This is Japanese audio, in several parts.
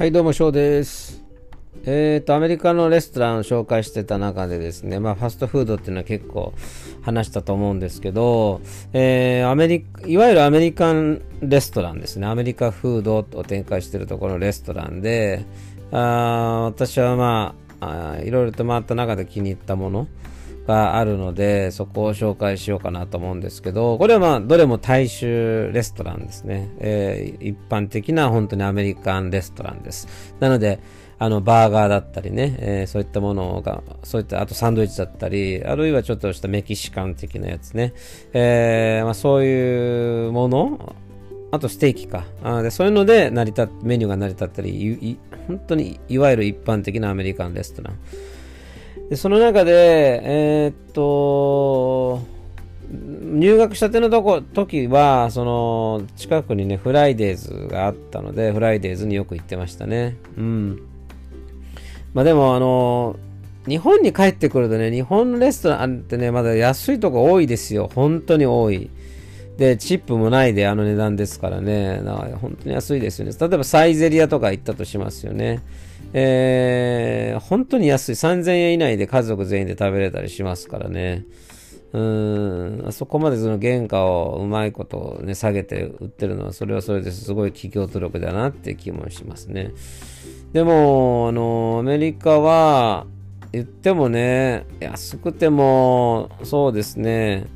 はい、どうも、翔です。えっ、と、アメリカのレストランを紹介してた中でですね、まあ、ファストフードっていうのは結構話したと思うんですけど、えーアメリカ、いわゆるアメリカンレストランですね、アメリカフードを展開してるところのレストランで、あー私はまああー、いろいろと回った中で気に入ったもの、があるので、そこを紹介しようかなと思うんですけど、これはまあ、どれも大衆レストランですね。えー一般的な本当にアメリカンレストランです。なので、あの、バーガーだったりね、えーそういったものが、そういった、あとサンドイッチだったり、あるいはちょっとしたメキシカン的なやつね。えーまあ、そういうもの、あとステーキか。あーでそういうので成り立っメニューが成り立ったり、本当にいわゆる一般的なアメリカンレストラン。でその中で、えーっと、入学したてのとこ時は、その、近くにね、フライデーズがあったので、フライデーズによく行ってましたね。うん。まあでも、あの、日本に帰ってくるとね、日本のレストランってね、まだ安いとこ多いですよ。本当に多い。で、チップもないであの値段ですからね。だから本当に安いですよね。例えばサイゼリアとか行ったとしますよね。えー、本当に安い。3000円以内で家族全員で食べれたりしますからね。うーん、そこまでその原価をうまいことね、下げて売ってるのは、それはそれですごい企業努力だなって気もしますね。でも、あの、アメリカは、言ってもね、安くても、そうですね、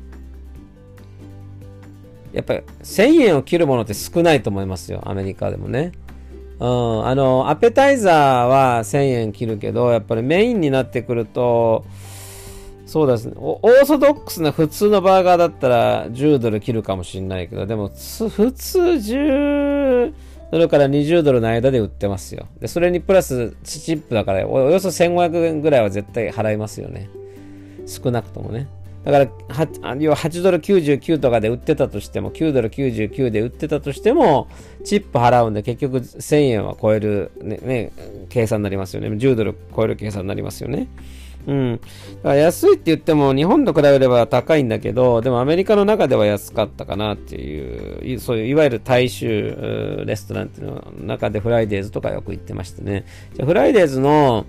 やっぱり1000円を切るものって少ないと思いますよ、アメリカでもね。うん、あの、アペタイザーは1000円切るけど、やっぱりメインになってくると、そうですね、オーソドックスな普通のバーガーだったら10ドル切るかもしれないけど、でも普通10ドルから20ドルの間で売ってますよ。で、それにプラスチップだから、およそ1500円ぐらいは絶対払いますよね。少なくともね。だから、要は8ドル99とかで売ってたとしても、9ドル99で売ってたとしても、チップ払うんで結局1000円は超える、ね、ね、計算になりますよね。10ドル超える計算になりますよね。うん。だから安いって言っても、日本と比べれば高いんだけど、でもアメリカの中では安かったかなっていう、そういういわゆる大衆レストランっていうの中でフライデーズとかよく行ってましたね。じゃフライデーズの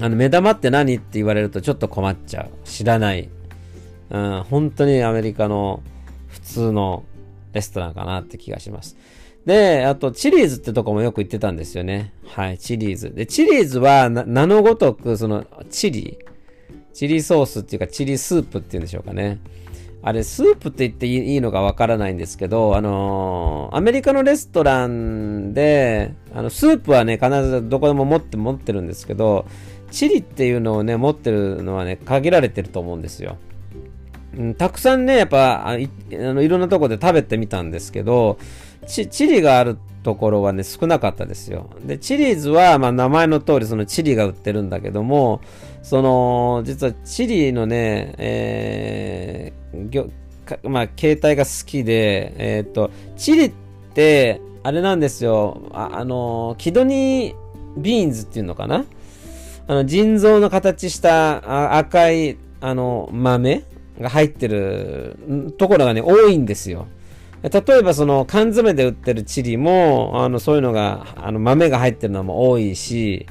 あの目玉って何って言われるとちょっと困っちゃう。知らない。うん、本当にアメリカの普通のレストランかなって気がします。で、あと、チリーズってとこもよく行ってたんですよね。はい、チリーズ。で、チリーズは名のごとく、その、チリ、チリソースっていうか、チリスープっていうんでしょうかね。あれ、スープって言っていいいいのかわからないんですけど、あのーアメリカのレストランで、あの、スープはね、必ずどこでも持って持ってるんですけど、チリっていうのをね、持ってるのはね、限られてると思うんですよ。うん、たくさんね、やっぱあいあのいろんなとこで食べてみたんですけど、チリがあるところはね、少なかったですよ。で、チリーズは、まあ、名前の通り、そのチリが売ってるんだけども、その、実はチリのね、えーまあ、携帯が好きで、えーっと、チリって、あれなんですよ、あ、あの、キドニービーンズっていうのかな？あの、腎臓の形した赤い、あの、豆が入ってるところがね、多いんですよ。例えばその缶詰で売ってるチリも、あの、そういうのが、あの、豆が入ってるのも多いし、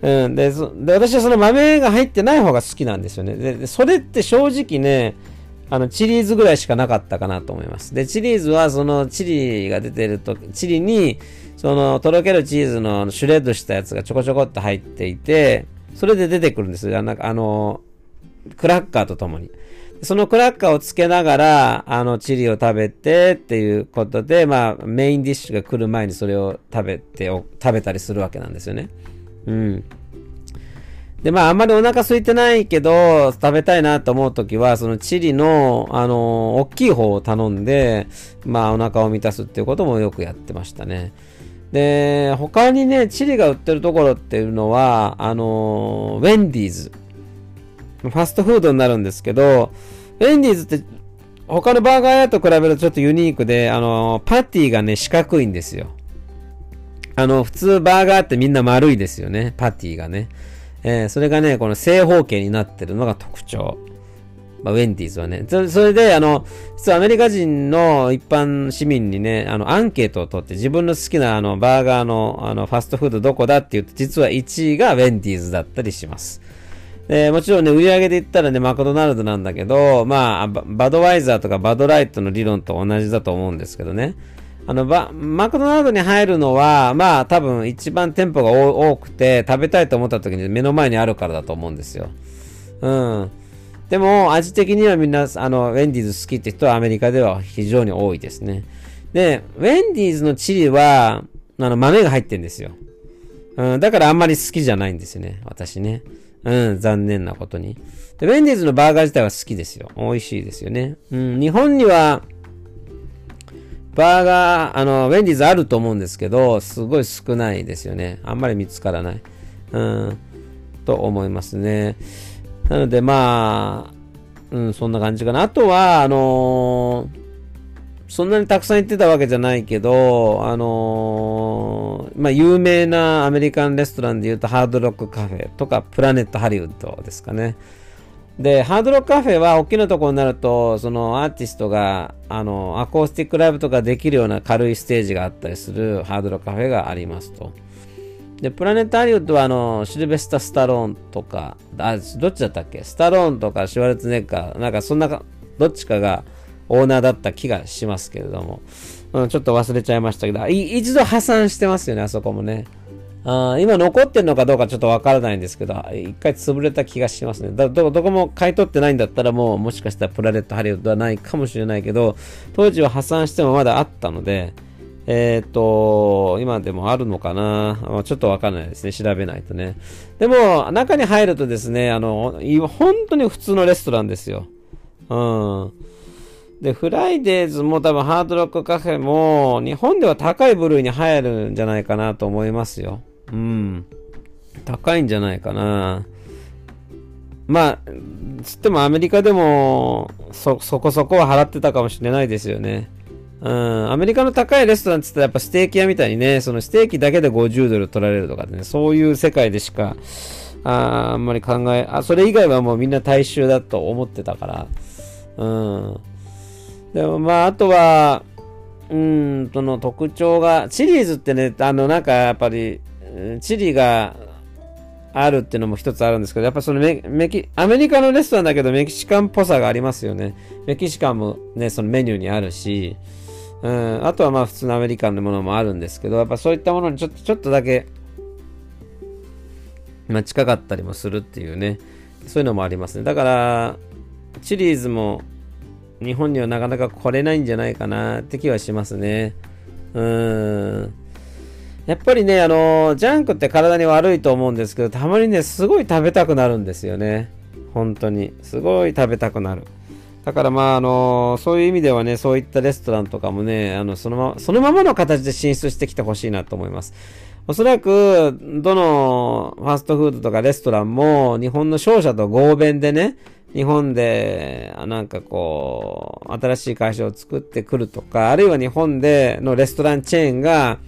うん、で、で私はその豆が入ってない方が好きなんですよね。で、それって正直ね、あの、チリーズぐらいしかなかったかなと思います。で、チリーズはそのチリが出てると、チリに、その、とろけるチーズのシュレッドしたやつがちょこちょこっと入っていて、それで出てくるんですよ。なんかあの、クラッカーとともに。そのクラッカーをつけながら、あの、チリを食べてっていうことで、まあ、メインディッシュが来る前にそれを食べて、食べたりするわけなんですよね。うん。で、まあ、あんまりお腹空いてないけど、食べたいなと思うときは、そのチリの、あの、大きい方を頼んで、まあ、お腹を満たすっていうこともよくやってましたね。で、他にね、チリが売ってるところっていうのは、あの、ウェンディーズ。ファストフードになるんですけど、ウェンディーズって他のバーガー屋と比べるとちょっとユニークで、あの、パティがね、四角いんですよ。あの、普通バーガーってみんな丸いですよね、パティがね。えーそれがね、この正方形になってるのが特徴。まあ、ウェンディーズはね。それで、あの、実はアメリカ人の一般市民にね、あの、アンケートを取って自分の好きなあの、バーガーのあの、ファストフードどこだって言うと、実は1位がウェンディーズだったりします。で、もちろんね、売り上げで言ったらね、マクドナルドなんだけど、まあ、バドワイザーとかバドライトの理論と同じだと思うんですけどね。あの、マクドナルドに入るのは、まあ、多分一番店舗が多くて、食べたいと思った時に目の前にあるからだと思うんですよ。うん。でも、味的にはみんな、あの、ウェンディーズ好きって人はアメリカでは非常に多いですね。で、ウェンディーズのチリは、あの、豆が入ってるんですよ。うん、だからあんまり好きじゃないんですよね。私ね。うん、残念なことに。で、ウェンディーズのバーガー自体は好きですよ。美味しいですよね。うん、日本には、バーガー、あの、ウェンディーズあると思うんですけど、すごい少ないですよね。あんまり見つからない。うん、と思いますね。なのでまあ、うん、そんな感じかな。あとは、あのー、そんなにたくさん行ってたわけじゃないけど、あのー、まあ、有名なアメリカンレストランで言うと、ハードロックカフェとか、プラネットハリウッドですかね。で、ハードロックカフェは大きなところになると、そのアーティストが、あの、アコースティックライブとかできるような軽いステージがあったりするハードロックカフェがありますと。で、プラネタリウッドはあの、シルベスタ・スタローンとか、あ、どっちだったっけ？スタローンとかシュワルツネッガー、なんかそんな、どっちかがオーナーだった気がしますけれども、うん、ちょっと忘れちゃいましたけど、一度破産してますよね、あそこもね。あ今残ってるのかどうかちょっとわからないんですけど、一回潰れた気がしますね。だどどこも買い取ってないんだったらもうもしかしたらプラネットハリウッドはないかもしれないけど、当時は破産してもまだあったので、えっ、ー、と、今でもあるのかなちょっとわかんないですね。調べないとね。でも、中に入るとですね、あの、本当に普通のレストランですよ。うん。で、フライデーズも多分ハードロックカフェも、日本では高い部類に入るんじゃないかなと思いますよ。うん。高いんじゃないかな。まあ、つってもアメリカでもそ、そこそこは払ってたかもしれないですよね。うん、アメリカの高いレストランって言ったらやっぱステーキ屋みたいにね、そのステーキだけで50ドル取られるとかね、そういう世界でしか、ああんまり考え、あ、それ以外はもうみんな大衆だと思ってたから、うん。でもまあ、あとは、うん、その特徴が、チリーズってね、あの、なんかやっぱり、チリがあるっていうのも一つあるんですけど、やっぱそのメメキ、アメリカのレストランだけどメキシカンっぽさがありますよね。メキシカンもね、そのメニューにあるし、うん、あとはまあ普通のアメリカンのものもあるんですけど、やっぱそういったものにちょっと、ちょっとだけ、まあ近かったりもするっていうね、そういうのもありますね。だから、チリーズも日本にはなかなか来れないんじゃないかなって気はしますね。うん。やっぱりね、あの、ジャンクって体に悪いと思うんですけど、たまにね、すごい食べたくなるんですよね。本当に。すごい食べたくなる。だからまあ、あの、そういう意味ではね、そういったレストランとかもね、あの、そのまま、そのままの形で進出してきてほしいなと思います。おそらく、どのファストフードとかレストランも、日本の商社と合弁でね、日本で、なんかこう、新しい会社を作ってくるとか、あるいは日本でのレストランチェーンが、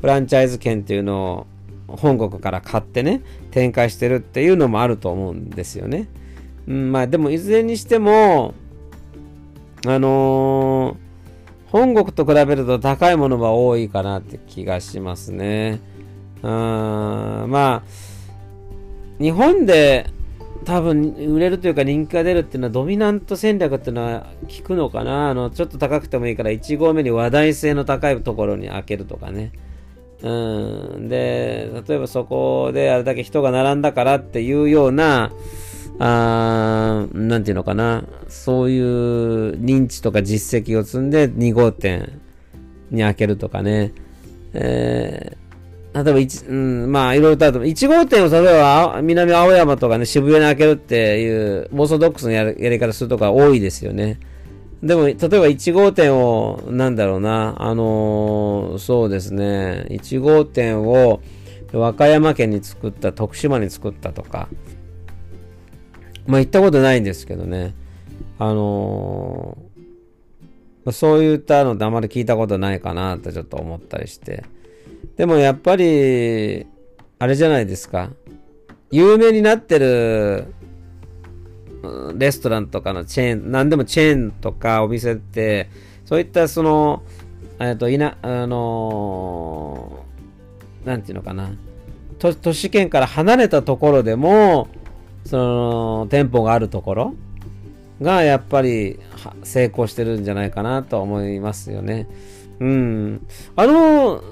フランチャイズ権っていうのを本国から買ってね、展開してるっていうのもあると思うんですよね。うん、まあでもいずれにしても、あのー、本国と比べると高いものが多いかなって気がしますね。うん、まあ、日本で多分売れるというか人気が出るっていうのはドミナント戦略っていうのは効くのかな？あの、ちょっと高くてもいいから1合目に話題性の高いところに開けるとかね。うん。で、例えばそこであれだけ人が並んだからっていうような、あなんていうのかな、そういう認知とか実績を積んで2号店に開けるとかね、えー、例えば1、うん、まあいろいろとあると、1号店を例えば南青山とかね、渋谷に開けるっていうオーソドックスのやり方するとか多いですよね。でも、例えば1号店を、なんだろうな、あのー、そうですね、1号店を和歌山県に作った、徳島に作ったとか、まあ行ったことないんですけどね。あのー、そういったのってあまり聞いたことないかなってちょっと思ったりして。でもやっぱり、あれじゃないですか。有名になってるレストランとかのチェーン、何でもチェーンとかお店って、そういったその、えっと、いな、あのー、なんていうのかな、都都市圏から離れたところでも、その、店舗があるところが、やっぱり、成功してるんじゃないかなと思いますよね。うん。あの、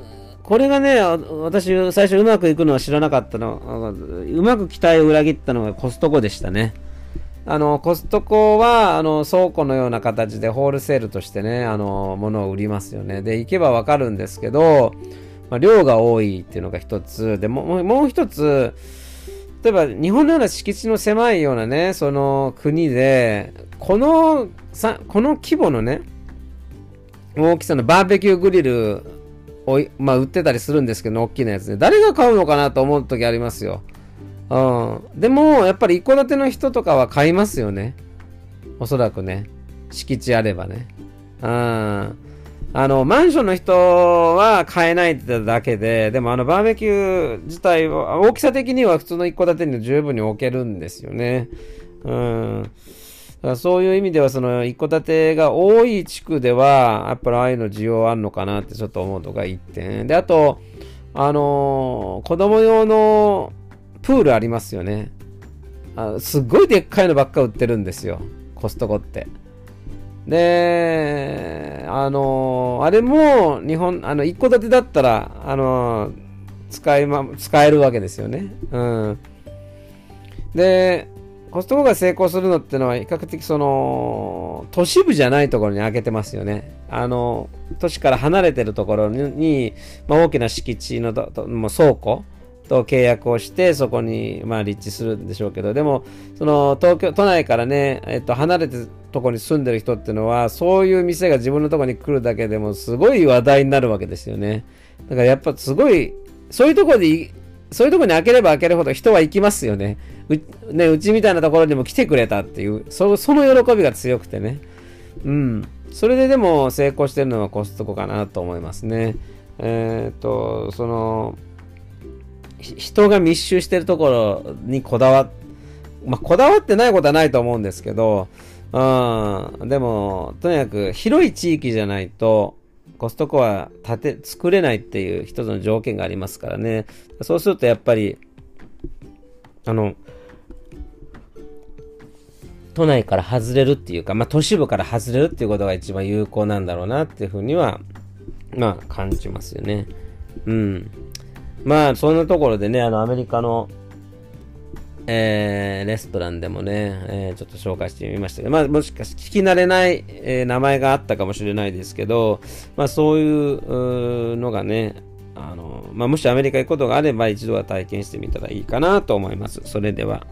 これがね、私、最初うまくいくのは知らなかったの。うまく期待を裏切ったのがコストコでしたね。あの、コストコは、あの、倉庫のような形でホールセールとしてね、あの、物を売りますよね。で、行けばわかるんですけど、まあ、量が多いっていうのが一つ。で、もう、もう一つ、例えば日本のような敷地の狭いようなね、その国で、この、さ、この規模のね、大きさのバーベキューグリルを、まあ、売ってたりするんですけど、大きなやつね。誰が買うのかなと思う時ありますよ。うん。でも、やっぱり一戸建ての人とかは買いますよね。おそらくね。敷地あればね。うん。あの、マンションの人は買えないってだけで、でもあのバーベキュー自体は、大きさ的には普通の一戸建てに十分に置けるんですよね。うん。からそういう意味では、その一戸建てが多い地区では、やっぱりああいうの需要あるのかなってちょっと思うとか1点。で、あと、あのー、子供用のプールありますよね。あすっごいでっかいのばっか売ってるんですよ。コストコって。で、あのー、あれも、日本、あの、一戸建てだったら、あのー、使いま、使えるわけですよね。うん。で、コストコが成功するのってのは、比較的その、都市部じゃないところに開けてますよね。あの、都市から離れてるところに、まあ、大きな敷地のもう倉庫と契約をして、そこに、まあ、立地するんでしょうけど、でも、その、東京、都内からね、えっと、離れてるところに住んでる人っていうのは、そういう店が自分のところに来るだけでも、すごい話題になるわけですよね。だからやっぱすごい、そういうとこで、そういうとこに開ければ開けるほど人は行きますよね。う,、ね、うちみたいなところにも来てくれたっていう、そその喜びが強くてね。うん。それででも成功してるのはコストコかなと思いますね。えっ、と、その、人が密集してるところにこだわっまあ、こだわってないことはないと思うんですけど、うん、でも、とにかく広い地域じゃないと、コストコは建て、作れないっていう一つの条件がありますからね。そうするとやっぱり、あの、都内から外れるっていうか、まあ、都市部から外れるっていうことが一番有効なんだろうなっていうふうには、まあ、感じますよね。うん。まあ、そんなところでね、あの、アメリカの、えー、レストランでもね、えー、ちょっと紹介してみましたけど、まあ、もしかして聞き慣れない、えー、名前があったかもしれないですけど、まあ、そういうのがね、あの、まあ、もしアメリカ行くことがあれば一度は体験してみたらいいかなと思います。それでは。